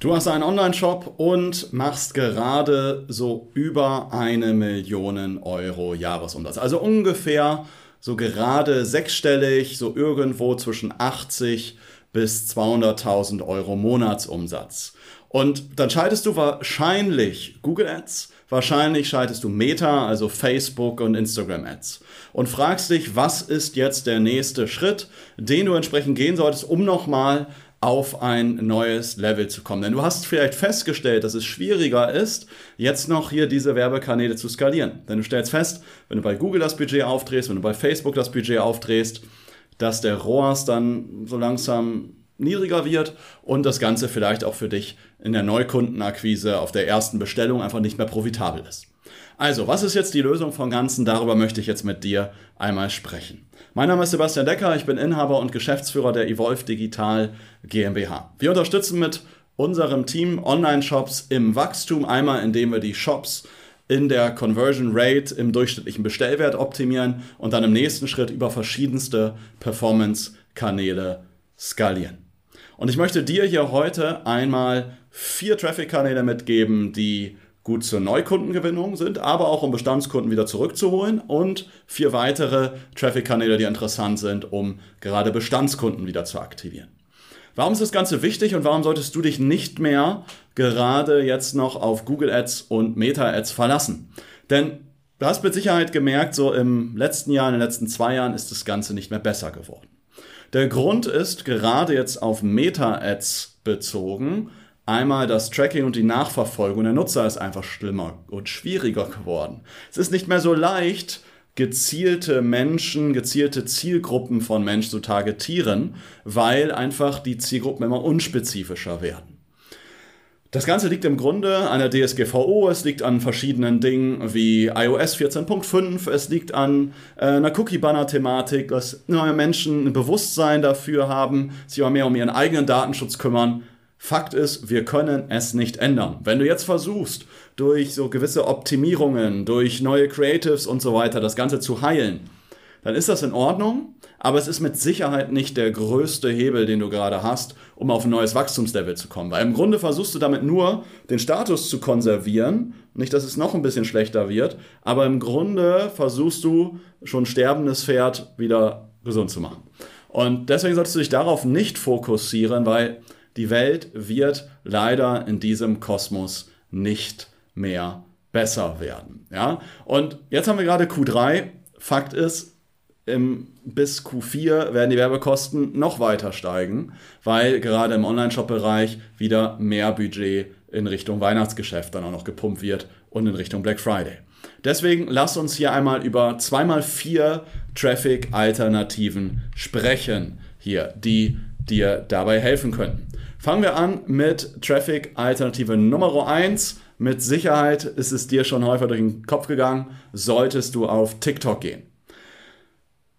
Du hast einen Online-Shop und machst gerade so über eine Million Euro Jahresumsatz. Also ungefähr so gerade sechsstellig, so irgendwo zwischen 80 bis 200.000 Euro Monatsumsatz. Und dann schaltest du wahrscheinlich Google Ads, wahrscheinlich schaltest du Meta, also Facebook und Instagram Ads. Und fragst dich, was ist jetzt der nächste Schritt, den du entsprechend gehen solltest, um nochmal auf ein neues Level zu kommen. Denn du hast vielleicht festgestellt, dass es schwieriger ist, jetzt noch hier diese Werbekanäle zu skalieren. Denn du stellst fest, wenn du bei Google das Budget aufdrehst, wenn du bei Facebook das Budget aufdrehst, dass der ROAS dann so langsam niedriger wird und das Ganze vielleicht auch für dich in der Neukundenakquise auf der ersten Bestellung einfach nicht mehr profitabel ist. Also, was ist jetzt die Lösung vom Ganzen? Darüber möchte ich jetzt mit dir einmal sprechen. Mein Name ist Sebastian Decker, ich bin Inhaber und Geschäftsführer der Evolve Digital GmbH. Wir unterstützen mit unserem Team Online-Shops im Wachstum, einmal indem wir die Shops in der Conversion Rate im durchschnittlichen Bestellwert optimieren und dann im nächsten Schritt über verschiedenste Performance-Kanäle skalieren. Und ich möchte dir hier heute einmal vier Traffic-Kanäle mitgeben, die gut zur Neukundengewinnung sind, aber auch um Bestandskunden wieder zurückzuholen und vier weitere Traffic-Kanäle, die interessant sind, um gerade Bestandskunden wieder zu aktivieren. Warum ist das Ganze wichtig und warum solltest du dich nicht mehr gerade jetzt noch auf Google Ads und Meta Ads verlassen? Denn du hast mit Sicherheit gemerkt, so im letzten Jahr, in den letzten zwei Jahren ist das Ganze nicht mehr besser geworden. Der Grund ist gerade jetzt auf Meta-Ads bezogen, einmal das Tracking und die Nachverfolgung der Nutzer ist einfach schlimmer und schwieriger geworden. Es ist nicht mehr so leicht, gezielte Menschen, gezielte Zielgruppen von Menschen zu targetieren, weil einfach die Zielgruppen immer unspezifischer werden. Das Ganze liegt im Grunde an der DSGVO, es liegt an verschiedenen Dingen wie iOS 14.5, es liegt an äh, einer Cookie-Banner-Thematik, dass neue Menschen ein Bewusstsein dafür haben, sich aber mehr um ihren eigenen Datenschutz kümmern. Fakt ist, wir können es nicht ändern. Wenn du jetzt versuchst, durch so gewisse Optimierungen, durch neue Creatives und so weiter das Ganze zu heilen, dann ist das in Ordnung, aber es ist mit Sicherheit nicht der größte Hebel, den du gerade hast, um auf ein neues Wachstumslevel zu kommen. Weil im Grunde versuchst du damit nur, den Status zu konservieren, nicht, dass es noch ein bisschen schlechter wird, aber im Grunde versuchst du schon sterbendes Pferd wieder gesund zu machen. Und deswegen solltest du dich darauf nicht fokussieren, weil die Welt wird leider in diesem Kosmos nicht mehr besser werden. Ja? Und jetzt haben wir gerade Q3. Fakt ist, im, bis Q4 werden die Werbekosten noch weiter steigen, weil gerade im Online-Shop-Bereich wieder mehr Budget in Richtung Weihnachtsgeschäft dann auch noch gepumpt wird und in Richtung Black Friday. Deswegen lass uns hier einmal über 2x4 Traffic-Alternativen sprechen, hier, die dir dabei helfen können. Fangen wir an mit Traffic-Alternative Nummer 1. Mit Sicherheit ist es dir schon häufig durch den Kopf gegangen, solltest du auf TikTok gehen.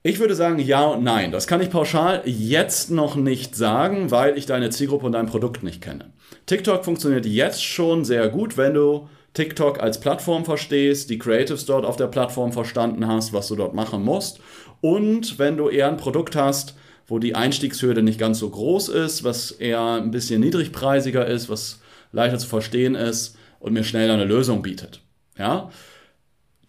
Ich würde sagen ja und nein. Das kann ich pauschal jetzt noch nicht sagen, weil ich deine Zielgruppe und dein Produkt nicht kenne. TikTok funktioniert jetzt schon sehr gut, wenn du TikTok als Plattform verstehst, die Creatives dort auf der Plattform verstanden hast, was du dort machen musst. Und wenn du eher ein Produkt hast, wo die Einstiegshürde nicht ganz so groß ist, was eher ein bisschen niedrigpreisiger ist, was leichter zu verstehen ist und mir schneller eine Lösung bietet. Ja?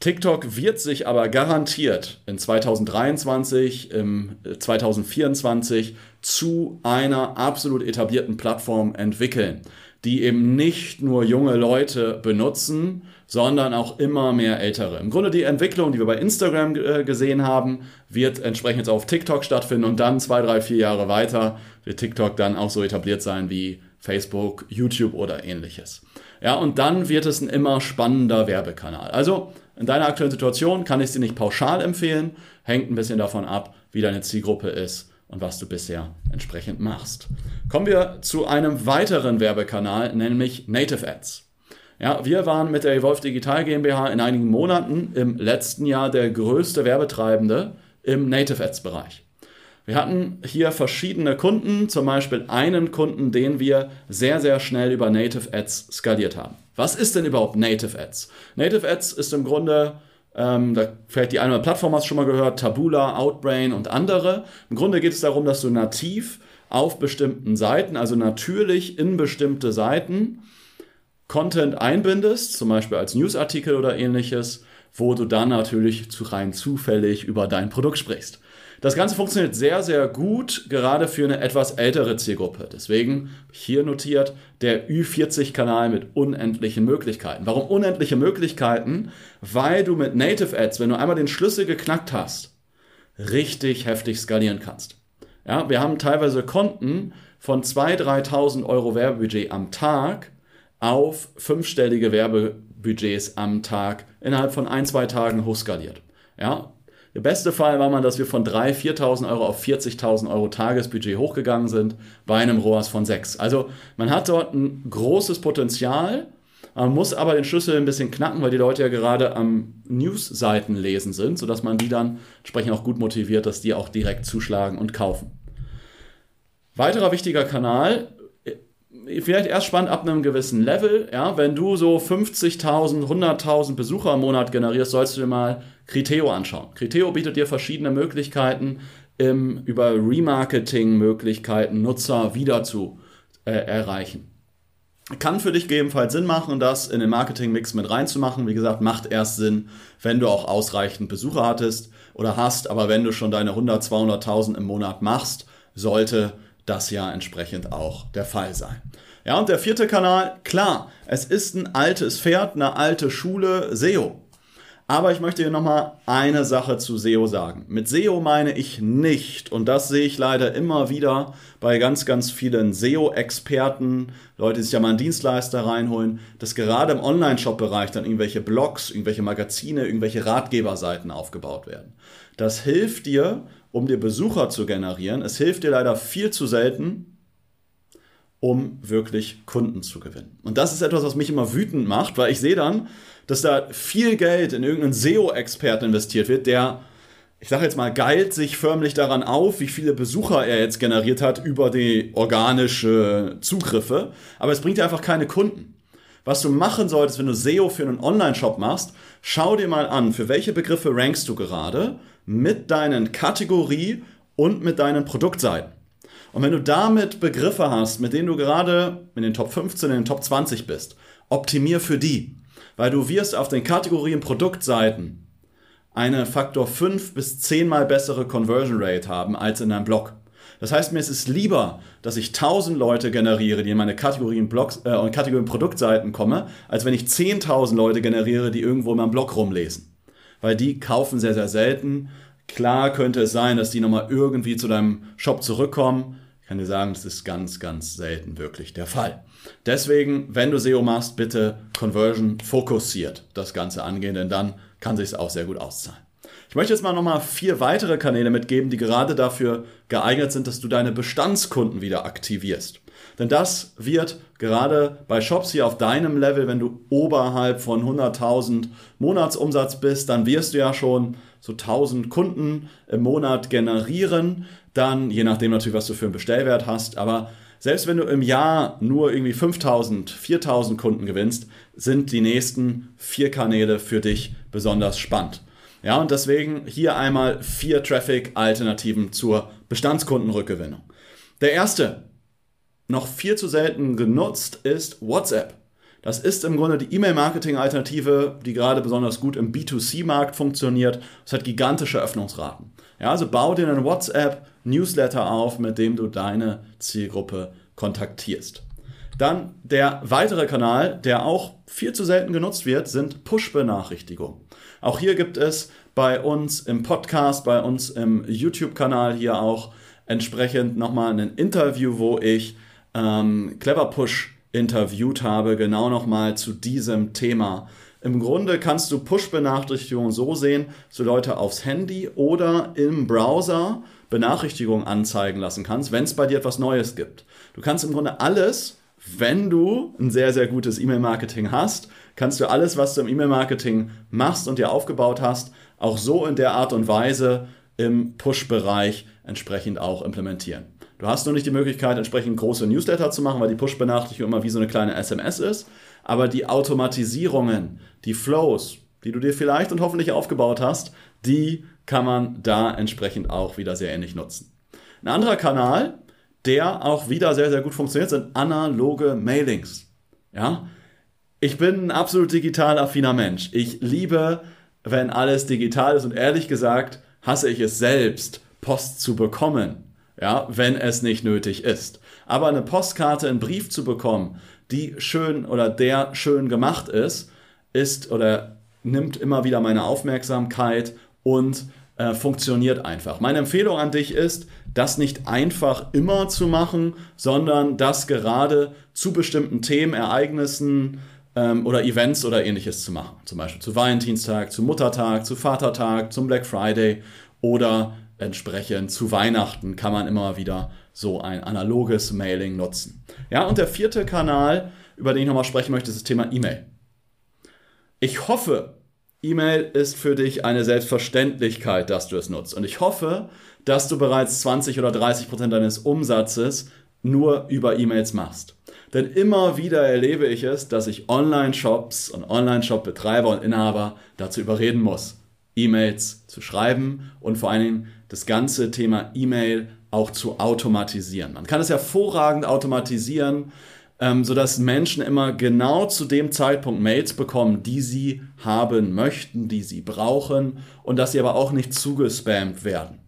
TikTok wird sich aber garantiert in 2023, im 2024 äh, zu einer absolut etablierten Plattform entwickeln, die eben nicht nur junge Leute benutzen, sondern auch immer mehr ältere. Im Grunde die Entwicklung, die wir bei Instagram äh, gesehen haben, wird entsprechend jetzt auf TikTok stattfinden und dann zwei, drei, vier Jahre weiter wird TikTok dann auch so etabliert sein wie Facebook, YouTube oder ähnliches. Ja, und dann wird es ein immer spannender Werbekanal. Also in deiner aktuellen Situation kann ich sie nicht pauschal empfehlen, hängt ein bisschen davon ab, wie deine Zielgruppe ist und was du bisher entsprechend machst. Kommen wir zu einem weiteren Werbekanal, nämlich Native Ads. Ja, wir waren mit der Evolve Digital GmbH in einigen Monaten im letzten Jahr der größte Werbetreibende im Native Ads Bereich. Wir hatten hier verschiedene Kunden, zum Beispiel einen Kunden, den wir sehr, sehr schnell über Native Ads skaliert haben. Was ist denn überhaupt Native Ads? Native Ads ist im Grunde, ähm, da vielleicht die eine Plattform hast du schon mal gehört, Tabula, Outbrain und andere. Im Grunde geht es darum, dass du nativ auf bestimmten Seiten, also natürlich in bestimmte Seiten, Content einbindest, zum Beispiel als Newsartikel oder ähnliches, wo du dann natürlich zu rein zufällig über dein Produkt sprichst. Das Ganze funktioniert sehr, sehr gut, gerade für eine etwas ältere Zielgruppe. Deswegen hier notiert der Ü40-Kanal mit unendlichen Möglichkeiten. Warum unendliche Möglichkeiten? Weil du mit Native Ads, wenn du einmal den Schlüssel geknackt hast, richtig heftig skalieren kannst. Ja, wir haben teilweise Konten von 2.000, 3.000 Euro Werbebudget am Tag auf fünfstellige Werbebudgets am Tag innerhalb von ein, zwei Tagen hochskaliert. Ja, der beste Fall war mal, dass wir von 3.000, 4.000 Euro auf 40.000 Euro Tagesbudget hochgegangen sind bei einem ROAS von 6. Also man hat dort ein großes Potenzial, man muss aber den Schlüssel ein bisschen knacken, weil die Leute ja gerade am News-Seiten lesen sind, sodass man die dann entsprechend auch gut motiviert, dass die auch direkt zuschlagen und kaufen. Weiterer wichtiger Kanal vielleicht erst spannend ab einem gewissen Level. Ja, wenn du so 50.000, 100.000 Besucher im Monat generierst, sollst du dir mal Criteo anschauen. Criteo bietet dir verschiedene Möglichkeiten, im, über Remarketing-Möglichkeiten Nutzer wieder zu äh, erreichen. Kann für dich gegebenenfalls Sinn machen, das in den Marketing-Mix mit reinzumachen. Wie gesagt, macht erst Sinn, wenn du auch ausreichend Besucher hattest oder hast. Aber wenn du schon deine 100, 200.000 im Monat machst, sollte das ja entsprechend auch der Fall sein. Ja, und der vierte Kanal, klar, es ist ein altes Pferd, eine alte Schule, SEO. Aber ich möchte hier nochmal eine Sache zu SEO sagen. Mit SEO meine ich nicht, und das sehe ich leider immer wieder bei ganz, ganz vielen SEO-Experten, Leute, die sich ja mal einen Dienstleister reinholen, dass gerade im Online-Shop-Bereich dann irgendwelche Blogs, irgendwelche Magazine, irgendwelche Ratgeberseiten aufgebaut werden. Das hilft dir, um dir Besucher zu generieren. Es hilft dir leider viel zu selten, um wirklich Kunden zu gewinnen. Und das ist etwas, was mich immer wütend macht, weil ich sehe dann, dass da viel Geld in irgendeinen SEO-Experten investiert wird, der, ich sage jetzt mal, geilt sich förmlich daran auf, wie viele Besucher er jetzt generiert hat über die organische Zugriffe, aber es bringt dir einfach keine Kunden. Was du machen solltest, wenn du SEO für einen Online-Shop machst, schau dir mal an, für welche Begriffe rankst du gerade mit deinen Kategorie und mit deinen Produktseiten. Und wenn du damit Begriffe hast, mit denen du gerade in den Top 15, in den Top 20 bist, optimier für die. Weil du wirst auf den Kategorien Produktseiten eine Faktor 5 bis 10 mal bessere Conversion Rate haben als in deinem Blog. Das heißt, mir ist es lieber, dass ich 1000 Leute generiere, die in meine Kategorien, Blogs, äh, Kategorien Produktseiten kommen, als wenn ich 10.000 Leute generiere, die irgendwo in meinem Blog rumlesen weil die kaufen sehr, sehr selten. Klar könnte es sein, dass die nochmal irgendwie zu deinem Shop zurückkommen. Ich kann dir sagen, das ist ganz, ganz selten wirklich der Fall. Deswegen, wenn du SEO machst, bitte Conversion fokussiert das Ganze angehen, denn dann kann sich es auch sehr gut auszahlen. Ich möchte jetzt mal nochmal vier weitere Kanäle mitgeben, die gerade dafür geeignet sind, dass du deine Bestandskunden wieder aktivierst. Denn das wird gerade bei Shops hier auf deinem Level, wenn du oberhalb von 100.000 Monatsumsatz bist, dann wirst du ja schon so 1000 Kunden im Monat generieren. Dann, je nachdem natürlich, was du für einen Bestellwert hast, aber selbst wenn du im Jahr nur irgendwie 5000, 4000 Kunden gewinnst, sind die nächsten vier Kanäle für dich besonders spannend. Ja, und deswegen hier einmal vier Traffic-Alternativen zur Bestandskundenrückgewinnung. Der erste, noch viel zu selten genutzt, ist WhatsApp. Das ist im Grunde die E-Mail-Marketing-Alternative, die gerade besonders gut im B2C-Markt funktioniert. Es hat gigantische Öffnungsraten. Ja, also bau dir einen WhatsApp-Newsletter auf, mit dem du deine Zielgruppe kontaktierst. Dann der weitere Kanal, der auch viel zu selten genutzt wird, sind Push-Benachrichtigungen. Auch hier gibt es bei uns im Podcast, bei uns im YouTube-Kanal hier auch entsprechend nochmal ein Interview, wo ich ähm, Clever Push interviewt habe, genau nochmal zu diesem Thema. Im Grunde kannst du Push-Benachrichtigungen so sehen, dass du Leute aufs Handy oder im Browser Benachrichtigungen anzeigen lassen kannst, wenn es bei dir etwas Neues gibt. Du kannst im Grunde alles wenn du ein sehr, sehr gutes E-Mail-Marketing hast, kannst du alles, was du im E-Mail-Marketing machst und dir aufgebaut hast, auch so in der Art und Weise im Push-Bereich entsprechend auch implementieren. Du hast nur nicht die Möglichkeit, entsprechend große Newsletter zu machen, weil die Push-Benachrichtigung immer wie so eine kleine SMS ist. Aber die Automatisierungen, die Flows, die du dir vielleicht und hoffentlich aufgebaut hast, die kann man da entsprechend auch wieder sehr ähnlich nutzen. Ein anderer Kanal, der auch wieder sehr, sehr gut funktioniert, sind analoge Mailings. Ja, ich bin ein absolut digital affiner Mensch. Ich liebe, wenn alles digital ist und ehrlich gesagt hasse ich es selbst, Post zu bekommen. Ja, wenn es nicht nötig ist. Aber eine Postkarte, einen Brief zu bekommen, die schön oder der schön gemacht ist, ist oder nimmt immer wieder meine Aufmerksamkeit und äh, funktioniert einfach. Meine Empfehlung an dich ist, das nicht einfach immer zu machen, sondern das gerade zu bestimmten Themen, Ereignissen ähm, oder Events oder ähnliches zu machen. Zum Beispiel zu Valentinstag, zu Muttertag, zu Vatertag, zum Black Friday oder entsprechend zu Weihnachten kann man immer wieder so ein analoges Mailing nutzen. Ja, und der vierte Kanal, über den ich nochmal sprechen möchte, ist das Thema E-Mail. Ich hoffe, E-Mail ist für dich eine Selbstverständlichkeit, dass du es nutzt. Und ich hoffe, dass du bereits 20 oder 30 Prozent deines Umsatzes nur über E-Mails machst. Denn immer wieder erlebe ich es, dass ich Online-Shops und Online-Shop-Betreiber und Inhaber dazu überreden muss, E-Mails zu schreiben und vor allen Dingen das ganze Thema E-Mail auch zu automatisieren. Man kann es hervorragend automatisieren, ähm, sodass Menschen immer genau zu dem Zeitpunkt Mails bekommen, die sie haben möchten, die sie brauchen und dass sie aber auch nicht zugespammt werden.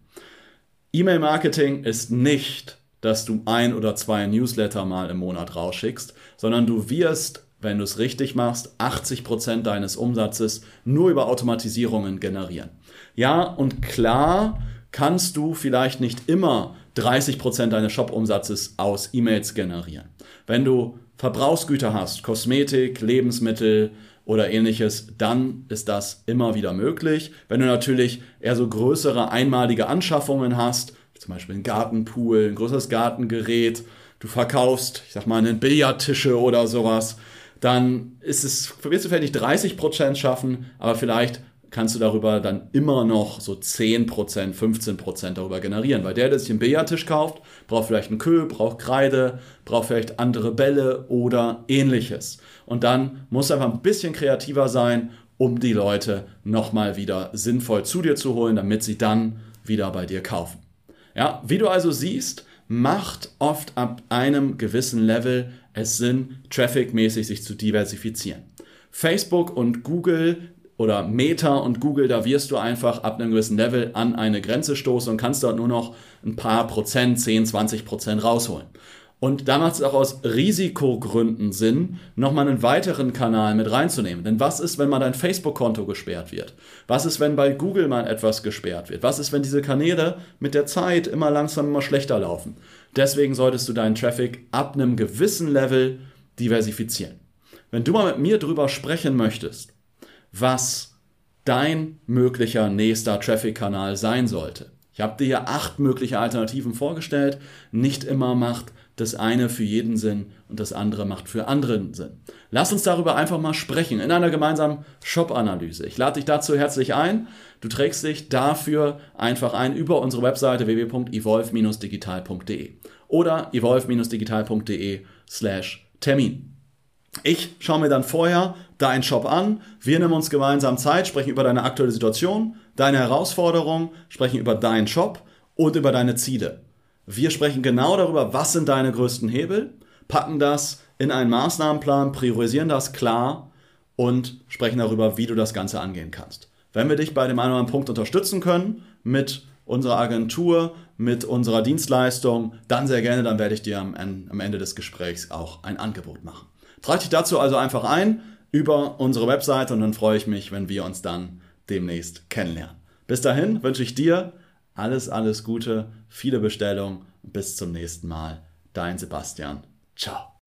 E-Mail-Marketing ist nicht, dass du ein oder zwei Newsletter mal im Monat rausschickst, sondern du wirst, wenn du es richtig machst, 80 Prozent deines Umsatzes nur über Automatisierungen generieren. Ja, und klar kannst du vielleicht nicht immer 30 Prozent deines Shop-Umsatzes aus E-Mails generieren. Wenn du Verbrauchsgüter hast, Kosmetik, Lebensmittel oder ähnliches, dann ist das immer wieder möglich. Wenn du natürlich eher so größere einmalige Anschaffungen hast, zum Beispiel einen Gartenpool, ein größeres Gartengerät, du verkaufst, ich sag mal, einen Billardtische oder sowas, dann ist es, wirst du vielleicht nicht 30% schaffen, aber vielleicht kannst du darüber dann immer noch so 10%, 15% darüber generieren. Weil der, der sich einen Billardtisch kauft, braucht vielleicht einen Köhl, braucht Kreide, braucht vielleicht andere Bälle oder ähnliches. Und dann muss einfach ein bisschen kreativer sein, um die Leute nochmal wieder sinnvoll zu dir zu holen, damit sie dann wieder bei dir kaufen. Ja, wie du also siehst, macht oft ab einem gewissen Level es Sinn, trafficmäßig sich zu diversifizieren. Facebook und Google oder Meta und Google, da wirst du einfach ab einem gewissen Level an eine Grenze stoßen und kannst dort nur noch ein paar Prozent, 10, 20 Prozent rausholen. Und da macht es auch aus Risikogründen Sinn, nochmal einen weiteren Kanal mit reinzunehmen. Denn was ist, wenn mal dein Facebook-Konto gesperrt wird? Was ist, wenn bei Google mal etwas gesperrt wird? Was ist, wenn diese Kanäle mit der Zeit immer langsam immer schlechter laufen? Deswegen solltest du deinen Traffic ab einem gewissen Level diversifizieren. Wenn du mal mit mir drüber sprechen möchtest, was dein möglicher nächster Traffic-Kanal sein sollte. Ich habe dir hier acht mögliche Alternativen vorgestellt. Nicht immer macht das eine für jeden Sinn und das andere macht für anderen Sinn. Lass uns darüber einfach mal sprechen in einer gemeinsamen Shop-Analyse. Ich lade dich dazu herzlich ein. Du trägst dich dafür einfach ein über unsere Webseite www.evolve-digital.de oder evolve-digital.de slash Termin. Ich schaue mir dann vorher deinen Shop an, wir nehmen uns gemeinsam Zeit, sprechen über deine aktuelle Situation, deine Herausforderungen, sprechen über deinen Shop und über deine Ziele. Wir sprechen genau darüber, was sind deine größten Hebel, packen das in einen Maßnahmenplan, priorisieren das klar und sprechen darüber, wie du das Ganze angehen kannst. Wenn wir dich bei dem einen oder anderen Punkt unterstützen können, mit unserer Agentur, mit unserer Dienstleistung, dann sehr gerne, dann werde ich dir am, Ende des Gesprächs auch ein Angebot machen. Trag dich dazu also einfach ein über unsere Webseite und dann freue ich mich, wenn wir uns dann demnächst kennenlernen. Bis dahin wünsche ich dir alles, alles Gute, viele Bestellungen und bis zum nächsten Mal. Dein Sebastian. Ciao.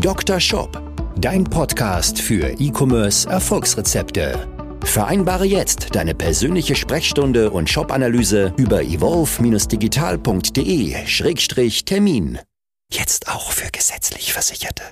Dr. Shop, dein Podcast für E-Commerce Erfolgsrezepte. Vereinbare jetzt deine persönliche Sprechstunde und Shop-Analyse über evolve-digital.de-termin. Jetzt auch für gesetzlich Versicherte.